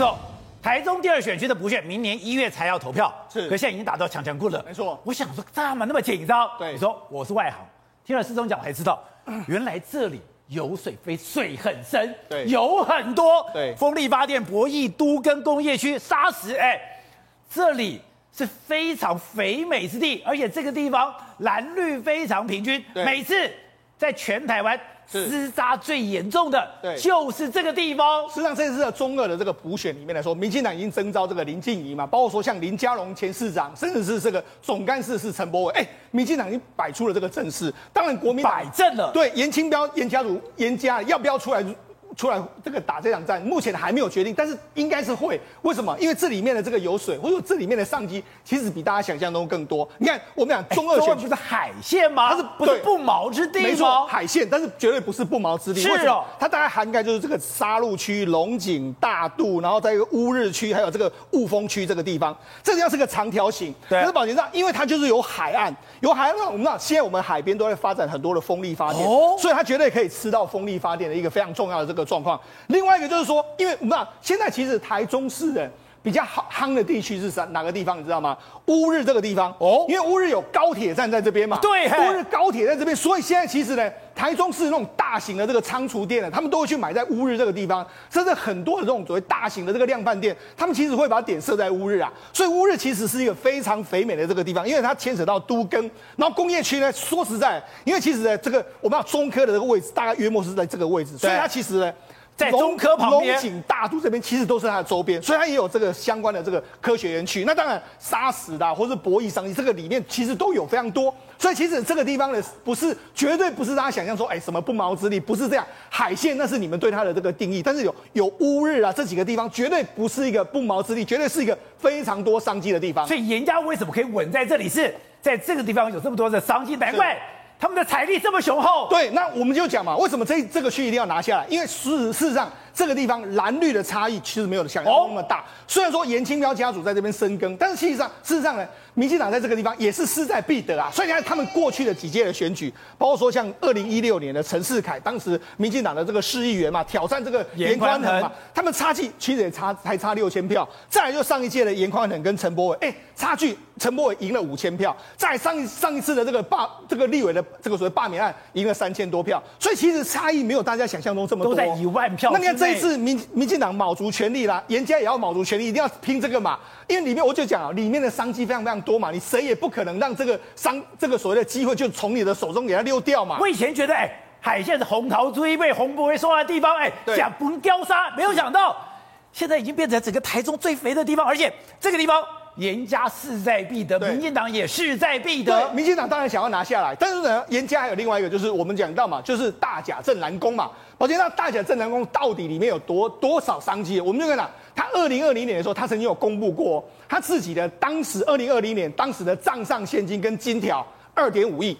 之后，台中第二选区的补选明年一月才要投票，是，可现在已经打到强强棍了。没错，我想说，干嘛那么紧张？对，你说我是外行，听了世宗讲才知道，原来这里油水非水很深，对，油很多，对，风力发电、博弈都跟工业区、砂石，哎，这里是非常肥美之地，而且这个地方蓝绿非常平均，每次在全台湾。厮杀最严重的，对，就是这个地方。实际上，这次的中二的这个补选里面来说，民进党已经征召这个林静怡嘛，包括说像林佳龙前市长，甚至是这个总干事是陈柏伟，哎，民进党已经摆出了这个阵势。当然，国民摆正了。对，严清标、严家儒、严家要不要出来？出来这个打这场战，目前还没有决定，但是应该是会。为什么？因为这里面的这个油水，或者这里面的上机，其实比大家想象中更多。你看，我们讲中二选区不是海线吗？它是不是不毛之地吗？没错，海线，但是绝对不是不毛之地。是哦，它大概涵盖就是这个沙鹿区、龙井、大肚，然后在一个乌日区，还有这个雾峰区这个地方，这个要是个长条形。对。可是宝杰上，因为它就是有海岸，有海岸，我们知道现在我们海边都在发展很多的风力发电，哦，所以它绝对可以吃到风力发电的一个非常重要的这个状况。另外一个就是说，因为我们知道现在其实台中市人比较好夯的地区是哪哪个地方？你知道吗？乌日这个地方哦，因为乌日有高铁站在这边嘛。对，乌日高铁在这边，所以现在其实呢，台中市那种大型的这个仓储店呢，他们都会去买在乌日这个地方。甚至很多的这种所谓大型的这个量贩店，他们其实会把点设在乌日啊。所以乌日其实是一个非常肥美的这个地方，因为它牵扯到都更，然后工业区呢，说实在，因为其实呢，这个我们要中科的这个位置，大概约莫是在这个位置，所以它其实呢。在中科旁边，龙井大都这边其实都是它的周边，所以它也有这个相关的这个科学园区。那当然，砂石的或者是博弈商机，这个理念其实都有非常多。所以其实这个地方的，不是绝对不是大家想象说，哎，什么不毛之地，不是这样。海线那是你们对它的这个定义，但是有有乌日啊这几个地方，绝对不是一个不毛之地，绝对是一个非常多商机的地方。所以严家为什么可以稳在这里？是在这个地方有这么多的商机，难怪。他们的财力这么雄厚，对，那我们就讲嘛，为什么这这个区一定要拿下来？因为事事实上，这个地方蓝绿的差异其实没有想象那么大。虽然说严清标家族在这边深耕，但是事实上，事实上呢，民进党在这个地方也是势在必得啊。所以你看，他们过去的几届的选举，包括说像二零一六年的陈世凯，当时民进党的这个市议员嘛，挑战这个严宽恒嘛，他们差距其实也差还差六千票。再来就上一届的严宽恒跟陈柏伟，哎，差距陈柏伟赢了五千票。在上一上一次的这个罢这个立委的。这个所谓罢免案赢了三千多票，所以其实差异没有大家想象中这么多，都在一万票。那你看这一次民民进党卯足全力啦，严家也要卯足全力，一定要拼这个嘛。因为里面我就讲啊，里面的商机非常非常多嘛，你谁也不可能让这个商这个所谓的机会就从你的手中给它溜掉嘛。我以前觉得，哎，海线是红桃追被红不会说话的地方，哎，讲不雕沙，没有想到现在已经变成整个台中最肥的地方，而且这个地方。颜家势在必得，民进党也势在必得。民进党当然想要拿下来，但是呢，严家还有另外一个，就是我们讲到嘛，就是大甲镇南宫嘛。宝杰，那大甲镇南宫到底里面有多多少商机？我们就看哪，他二零二零年的时候，他曾经有公布过他自己的当时二零二零年当时的账上现金跟金条二点五亿。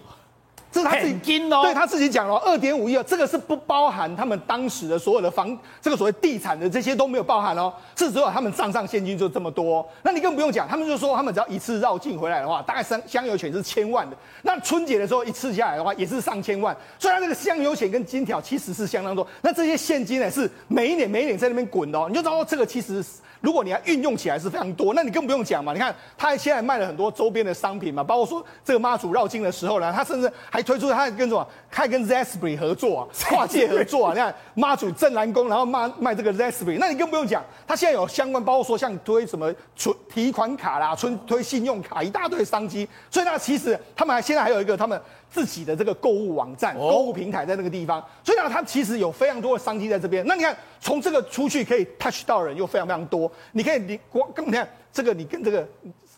这是他自己金哦，对他自己讲了，二点五亿哦，这个是不包含他们当时的所有的房，这个所谓地产的这些都没有包含哦，是只有他们账上现金就这么多。那你更不用讲，他们就说他们只要一次绕境回来的话，大概香香油钱是千万的。那春节的时候一次下来的话，也是上千万。虽然这个香油钱跟金条其实是相当多，那这些现金呢是每一年每一年在那边滚的哦，你就知道这个其实。如果你要运用起来是非常多，那你更不用讲嘛。你看他现在卖了很多周边的商品嘛，包括说这个妈祖绕境的时候呢，他甚至还推出他还跟什么，还跟 Zespree 合作啊，跨界合作啊。你看妈祖镇南宫，然后卖卖这个 Zespree，那你更不用讲，他现在有相关，包括说像推什么存提款卡啦，存推信用卡，一大堆商机。所以那其实他们还现在还有一个他们。自己的这个购物网站、购物平台在那个地方，所以呢，它其实有非常多的商机在这边。那你看，从这个出去可以 touch 到人又非常非常多。你可以你光跟你看这个，你跟这个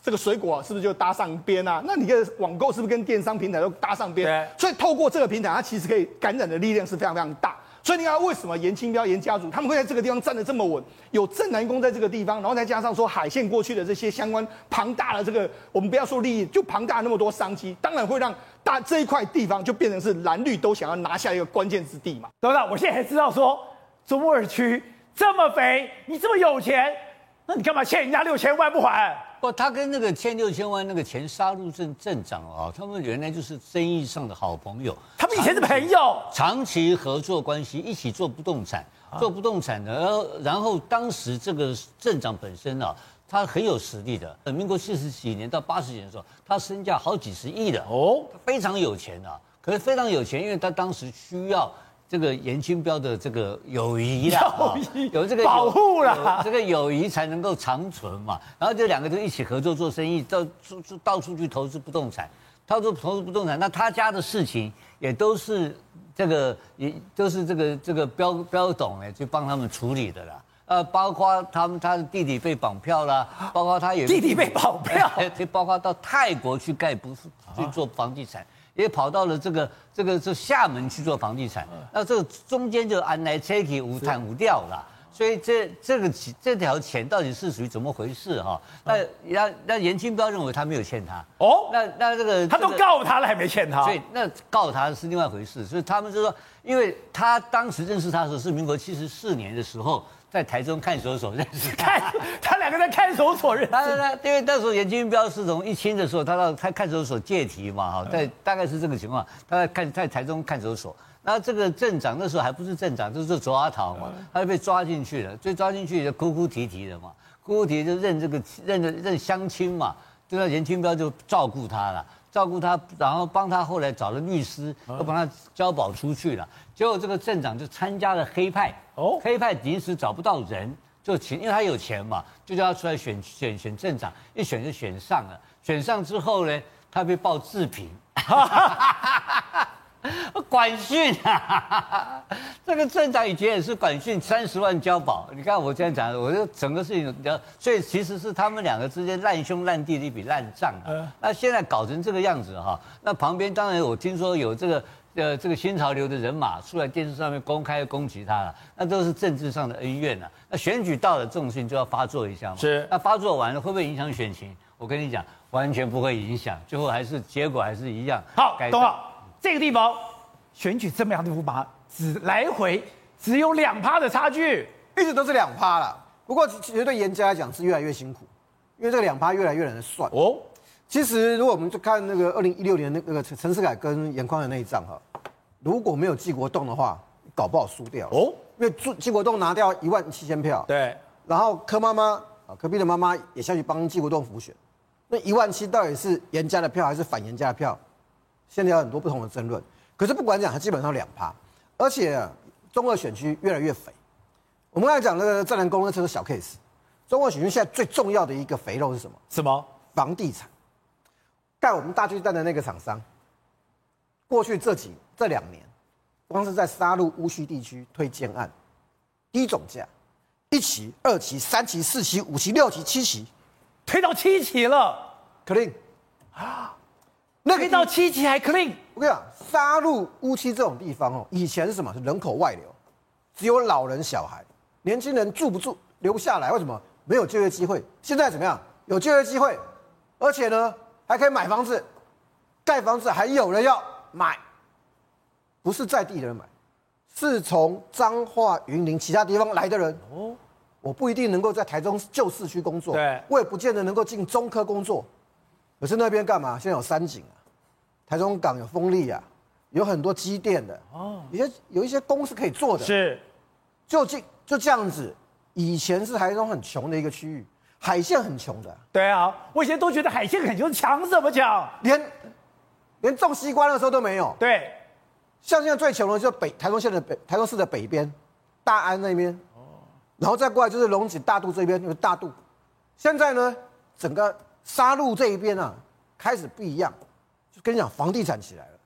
这个水果啊是不是就搭上边啊？那你的网购是不是跟电商平台都搭上边？所以透过这个平台，它其实可以感染的力量是非常非常大。所以你看，为什么严清标、严家族他们会在这个地方站得这么稳？有正南宫在这个地方，然后再加上说海线过去的这些相关庞大的这个，我们不要说利益，就庞大那么多商机，当然会让大这一块地方就变成是蓝绿都想要拿下一个关键之地嘛。对不对，我现在还知道说中二区这么肥，你这么有钱，那你干嘛欠人家六千万不还？不，他跟那个欠六千万那个前杀鹿镇镇长啊，他们原来就是生意上的好朋友。他们以前是朋友，长期合作关系，一起做不动产。做不动产的，然后然后当时这个镇长本身啊，他很有实力的。民国四十几年到八十年的时候，他身价好几十亿的哦，非常有钱啊。可是非常有钱，因为他当时需要这个严清标的这个友谊啦，有这个保护啦，这个友谊才能够长存嘛。然后这两个就一起合作做生意，到处到处去投资不动产。到处投资不动产，那他家的事情也都是这个，也都是这个这个标标董哎，去帮他们处理的啦。呃，包括他们他的弟弟被绑票啦，包括他也弟弟被绑票，就包括到泰国去盖不是去做房地产，也跑到了这个这个这厦门去做房地产。那这个中间就安来车去无谈无掉了。所以这这个这条钱到底是属于怎么回事哈？那那那严清标认为他没有欠他哦，那那这个他都告他了还没欠他，所以那告他是另外一回事。所以他们就说，因为他当时认识他的时候是民国七十四年的时候，在台中看守所认识他，看他两个在看守所认识。他他因为那时候严金彪是从一清的时候，他到他看守所借题嘛哈，在大概是这个情况，他在看在台中看守所。那这个镇长那时候还不是镇长，就是卓阿桃嘛，他就被抓进去了，被抓进去就哭哭啼啼的嘛，哭哭啼啼就认这个认的认乡亲嘛，就那严金彪就照顾他了，照顾他，然后帮他后来找了律师，都帮他交保出去了。结果这个镇长就参加了黑派，哦，黑派临时找不到人，就请，因为他有钱嘛，就叫他出来选选选镇长，一选就选上了，选上之后呢，他被报治平。管训啊，这个镇长以前也是管训，三十万交保。你看我这样讲，我就整个事情，所以其实是他们两个之间烂兄烂弟的一笔烂账啊。那现在搞成这个样子哈，那旁边当然我听说有这个呃这个新潮流的人马出来电视上面公开攻击他了，那都是政治上的恩怨啊。那选举到了这种事情就要发作一下嘛。是。那发作完了会不会影响选情？我跟你讲，完全不会影响，最后还是结果还是一样。好，懂了。这个地方选举这么样的五马，只来回只有两趴的差距，一直都是两趴了。不过其实对严家来讲是越来越辛苦，因为这个两趴越来越难算哦。其实如果我们就看那个二零一六年那个陈世凯跟严宽的那一仗哈，如果没有季国栋的话，搞不好输掉哦。因为季国栋拿掉一万七千票，对，然后柯妈妈啊，柯碧的妈妈也下去帮季国栋辅选，那一万七到底是严家的票还是反严家的票？现在有很多不同的争论，可是不管讲，它基本上两趴，而且中二选区越来越肥。我们刚才讲那个战南宫，那是小 case。中二选区现在最重要的一个肥肉是什么？什么？房地产。盖我们大巨蛋的那个厂商，过去这几这两年，光是在沙鹿乌须地区推建案，低总价，一期、二期、三期、四期、五期、六期、七期，推到七期了，clean 啊。那个到七期还 clean，我跟你讲，沙鹿乌七这种地方哦，以前是什么？是人口外流，只有老人小孩，年轻人住不住，留不下来。为什么？没有就业机会。现在怎么样？有就业机会，而且呢，还可以买房子，盖房子还有人要买，不是在地的人买，是从彰化、云林其他地方来的人。哦，我不一定能够在台中旧市区工作，对，我也不见得能够进中科工作。可是那边干嘛？现在有山景啊，台中港有风力啊，有很多机电的哦，有些有一些工是可以做的。是，就这就这样子。以前是台中很穷的一个区域，海线很穷的。对啊，我以前都觉得海线很穷，强什么强？连连种西瓜的时候都没有。对，像现在最穷的就是北台中县的北台中市的北边，大安那边哦，然后再过来就是龙井大肚这边，就是大肚。现在呢，整个。沙鹿这一边啊，开始不一样，就跟你讲，房地产起来了，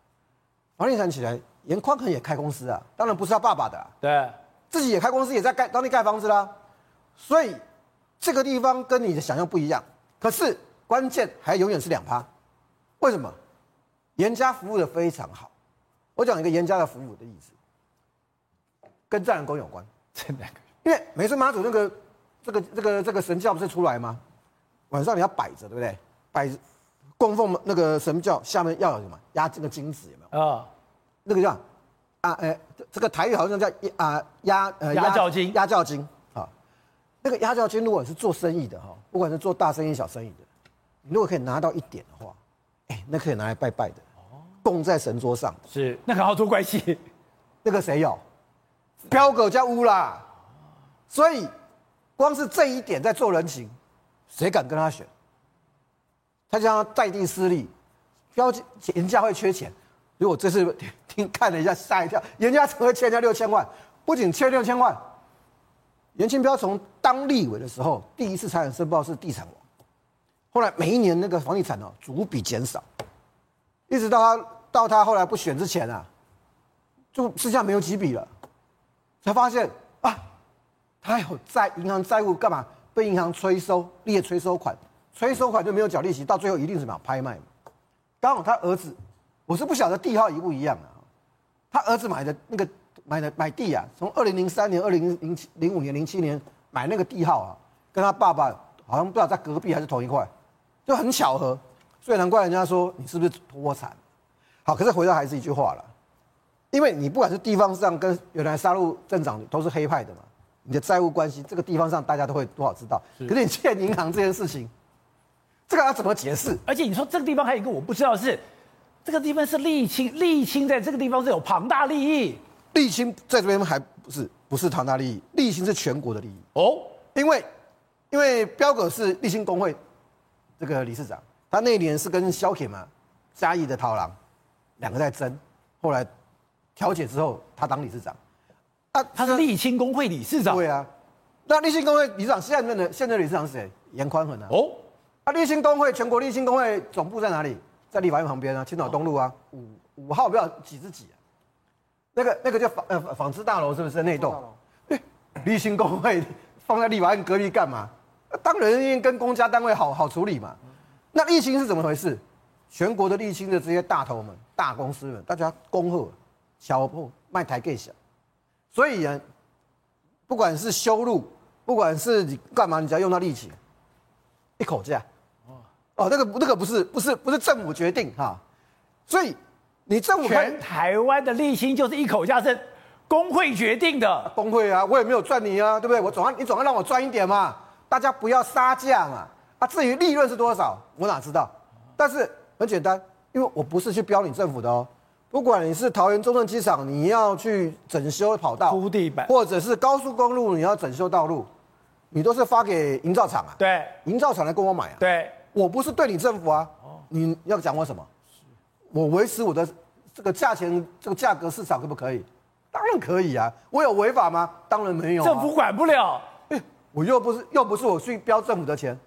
房地产起来，严宽恒也开公司啊，当然不是他爸爸的，啊，对，自己也开公司，也在盖当地盖房子啦，所以这个地方跟你的想象不一样。可是关键还永远是两趴，为什么？严家服务的非常好，我讲一个严家的服务的例子，跟战南宫有关，真的，因为每次妈祖那个这个这个这个神教不是出来吗？晚上你要摆着，对不对？摆供奉那个神教下面要有什么？压这个金子有没有？啊、哦，那个叫啊，哎、欸，这个台语好像叫啊压呃压轿金，压轿金啊。那个压轿金，如果是做生意的哈，不管是做大生意小生意的，你如果可以拿到一点的话，哎、欸，那可以拿来拜拜的，供在神桌上。是，那个好做关系。那个谁有？彪哥叫乌啦。所以光是这一点在做人情，谁敢跟他选？他将在地势利，标人家会缺钱。如果这次 听看了一下，吓一跳，人家只会欠人家六千万，不仅欠六千万，严清标从当立委的时候，第一次财产申报是地产王，后来每一年那个房地产哦逐笔减少，一直到他到他后来不选之前啊，就剩下没有几笔了，才发现啊，他有债银行债务干嘛？被银行催收列催收款，催收款就没有缴利息，到最后一定是什么拍卖嘛。刚好他儿子。我是不晓得地号一不一样啊，他儿子买的那个买的买地啊，从二零零三年、二零零七、零五年、零七年买那个地号啊，跟他爸爸好像不知道在隔壁还是同一块，就很巧合，所以难怪人家说你是不是破产？好，可是回到还是一句话了，因为你不管是地方上跟原来沙鹿镇长都是黑派的嘛，你的债务关系这个地方上大家都会多少知道，可是你欠银行这件事情，这个要怎么解释？而且你说这个地方还有一个我不知道的是。这个地方是沥青，沥青在这个地方是有庞大利益。沥青在这边还不是不是庞大利益，沥青是全国的利益哦。因为因为彪哥是沥青工会这个理事长，他那一年是跟萧铁嘛嘉义的陶郎两个在争，后来调解之后他当理事长。啊，他是沥青工会理事长。对啊，那沥青工会理事长现任的现任理事长是谁？严宽恒啊。哦，啊，沥青工会全国沥青工会总部在哪里？在立法院旁边啊，青岛东路啊，五五号不知道几之几啊？那个那个叫纺呃纺织大楼是不是那栋？对，丽清工会放在立法院隔壁干嘛？当然因为跟公家单位好好处理嘛。那丽清是怎么回事？全国的丽清的这些大头们、大公司们，大家恭贺，小铺卖台更小，所以呢，不管是修路，不管是你干嘛，你只要用到力气，一口价。哦，那个那个不是不是不是政府决定哈，所以你政府全台湾的丽清就是一口价是工会决定的，工会啊，我也没有赚你啊，对不对？我总要你总要让我赚一点嘛，大家不要杀价嘛。啊，至于利润是多少，我哪知道？但是很简单，因为我不是去标你政府的哦，不管你是桃园中正机场，你要去整修跑道、铺地板，或者是高速公路你要整修道路，你都是发给营造厂啊，对，营造厂来跟我买啊，对。我不是对你政府啊，你要讲我什么？我维持我的这个价钱，这个价格市场可不可以？当然可以啊。我有违法吗？当然没有。政府管不了。哎，我又不是又不是我去标政府的钱，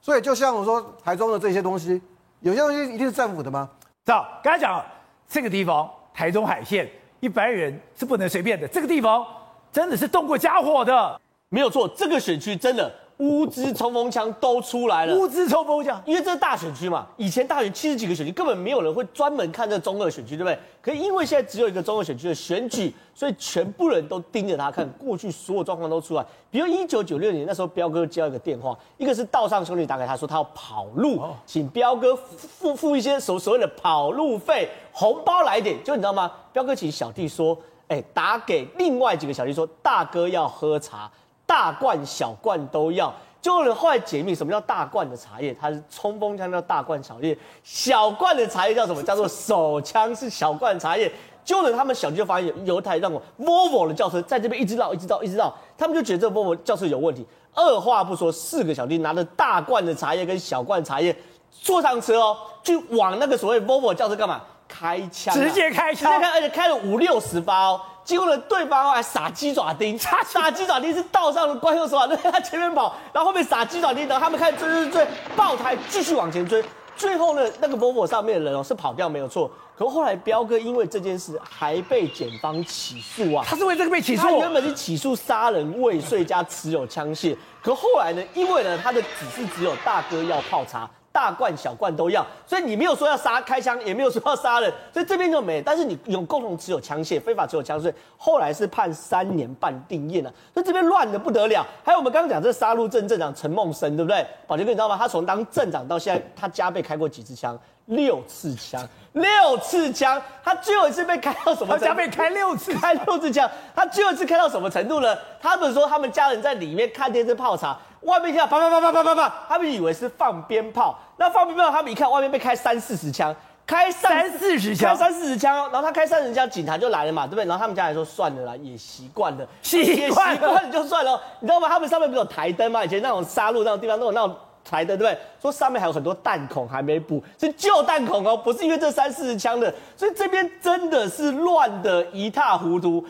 所以就像我说台中的这些东西，有些东西一定是政府的吗？走刚才讲这个地方，台中海线，一般人是不能随便的。这个地方真的是动过家伙的，没有错。这个选区真的。乌兹冲锋枪都出来了，乌兹冲锋枪，因为这是大选区嘛，以前大选七十几个选区，根本没有人会专门看这中二选区，对不对？可是因为现在只有一个中二选区的选举，所以全部人都盯着他看，过去所有状况都出来。比如一九九六年那时候，彪哥接到一个电话，一个是道上兄弟打给他说他要跑路，请彪哥付付一些所所谓的跑路费红包来点，就你知道吗？彪哥请小弟说，哎，打给另外几个小弟说，大哥要喝茶。大罐小罐都要，就有人后来解密什么叫大罐的茶叶，它是冲锋枪叫大罐茶叶，小罐的茶叶叫什么？叫做手枪是小罐茶叶。就有人他们小弟就发现有一台让我 Volvo 的轿车在这边一直绕一直绕一直绕，他们就觉得这 Volvo 轿车有问题。二话不说，四个小弟拿着大罐的茶叶跟小罐茶叶坐上车哦，就往那个所谓 Volvo 轿车干嘛？开枪，直接开枪，直接开，而且开了五六十发哦。结果呢，对方还撒鸡爪钉，撒鸡爪钉是道上的惯用手法，对，他前面跑，然后后面撒鸡爪钉，然后他们开始追追追，爆胎继续往前追，最后呢，那个 Volvo 上面的人哦是跑掉没有错，可后来彪哥因为这件事还被检方起诉啊，他是为这个被起诉，他原本是起诉杀人未遂加持有枪械，可后来呢，因为呢他的指示只有大哥要泡茶。大罐小罐都要，所以你没有说要杀开枪，也没有说要杀人，所以这边就没。但是你有共同持有枪械，非法持有枪械，后来是判三年半定谳了。所以这边乱的不得了。还有我们刚刚讲这杀戮镇镇长陈梦生，对不对？宝杰哥你知道吗？他从当镇长到现在，他家被开过几次枪？六次枪，六次枪。他最后一次被开到什么程度？他家被开六次，开六次枪。他最后一次开到什么程度呢？他们说他们家人在里面看电视泡茶。外面听到啪啪啪啪啪啪啪，他们以为是放鞭炮。那放鞭炮，他们一看外面被开三四十枪，开三四十枪，开三四十枪，然后他开三十枪，警察就来了嘛，对不对？然后他们家人说算了啦，也习惯了，习也惯习惯了就算了，你知道吗？他们上面不是有台灯吗？以前那种杀戮那种地方都有那种台灯，对不对？说上面还有很多弹孔还没补，是旧弹孔哦，不是因为这三四十枪的，所以这边真的是乱的一塌糊涂。